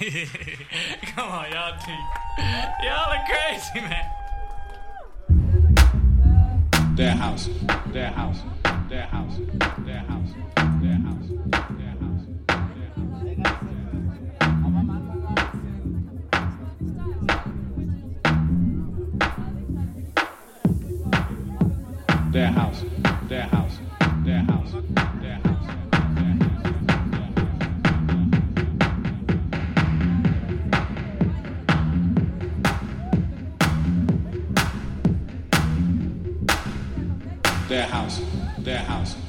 Come on, y'all. Y'all are crazy, man. Their house, their house, their house, their house, their house, their house, their house. Their house. house, their house.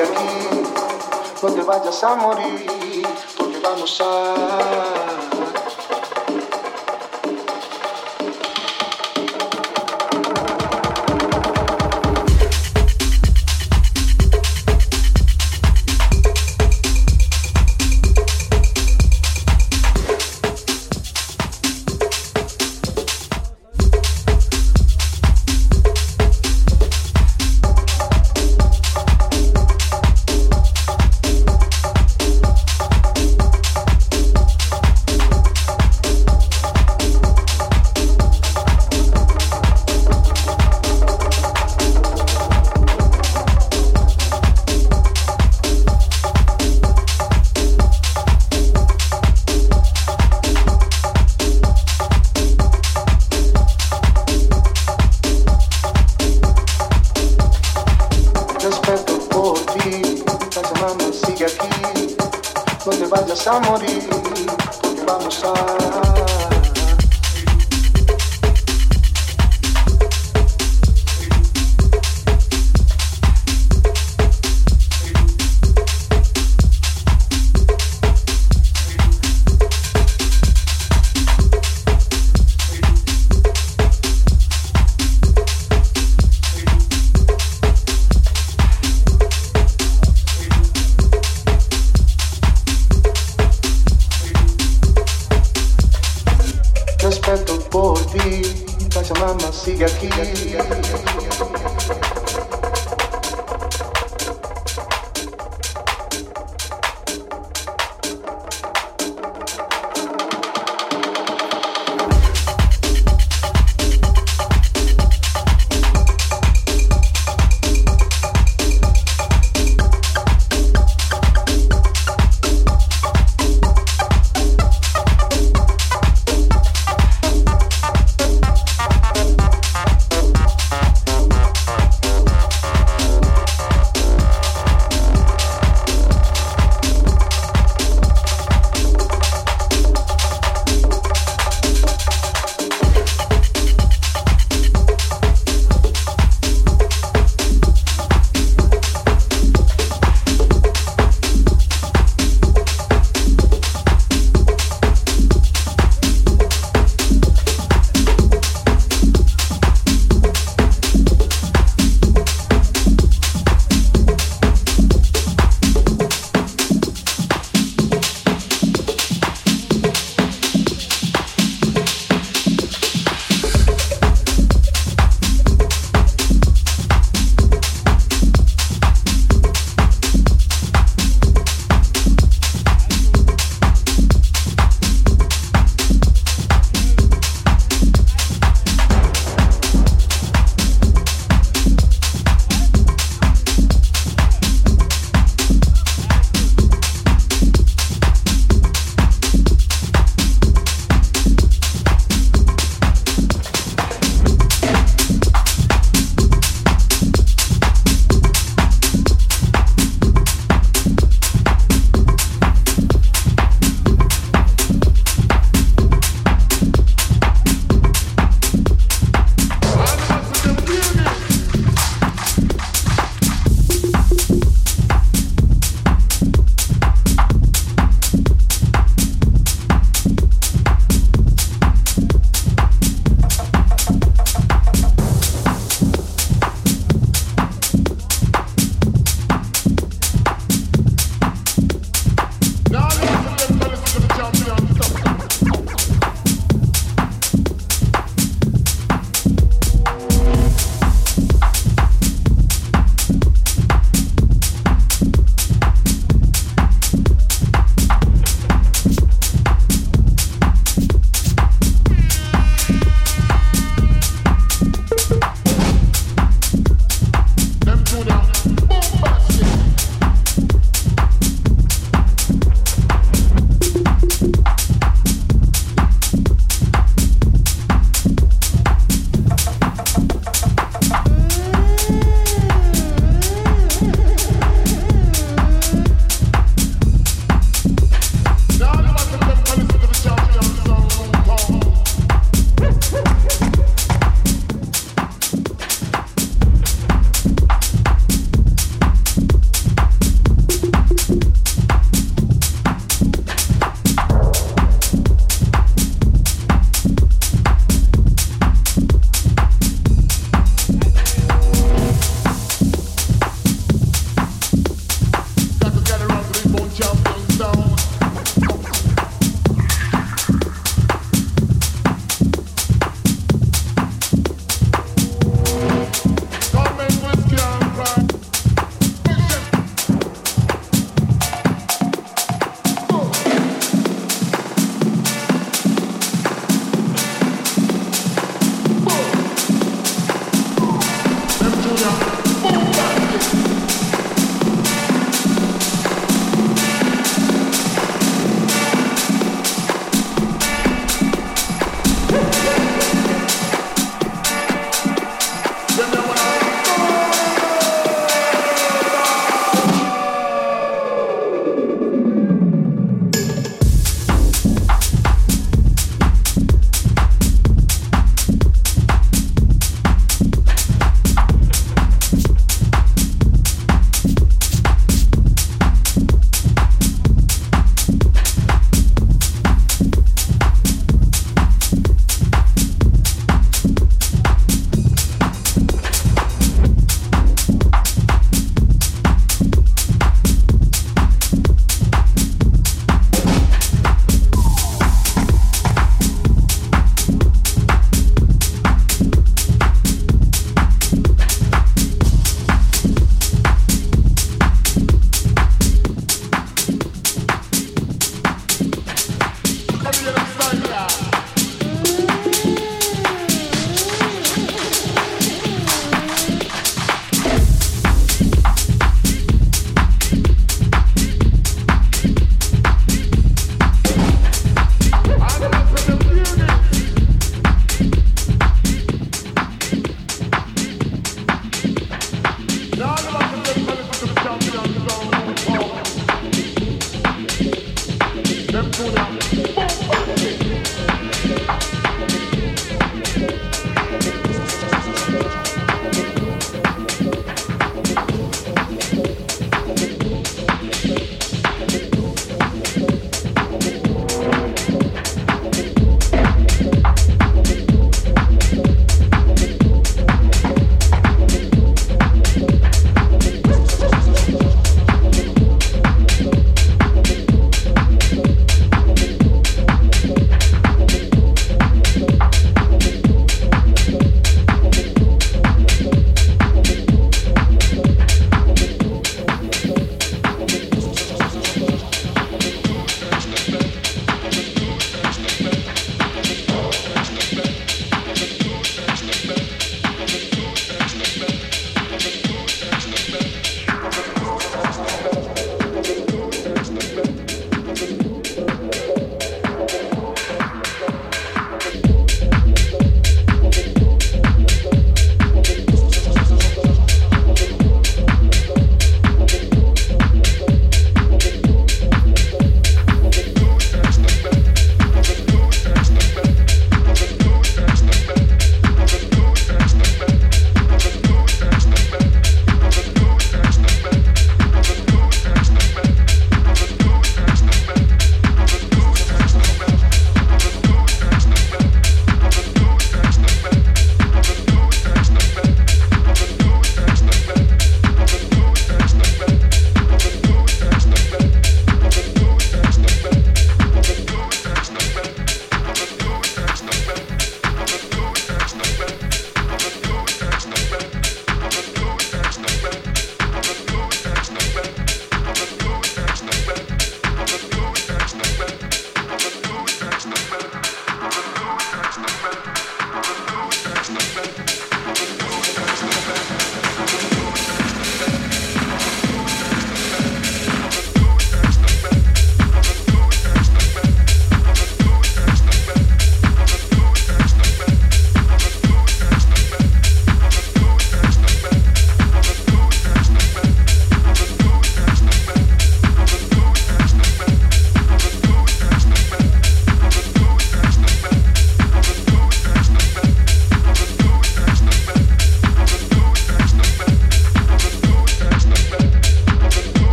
Sigue aquí, no te vayas a morir, porque vamos a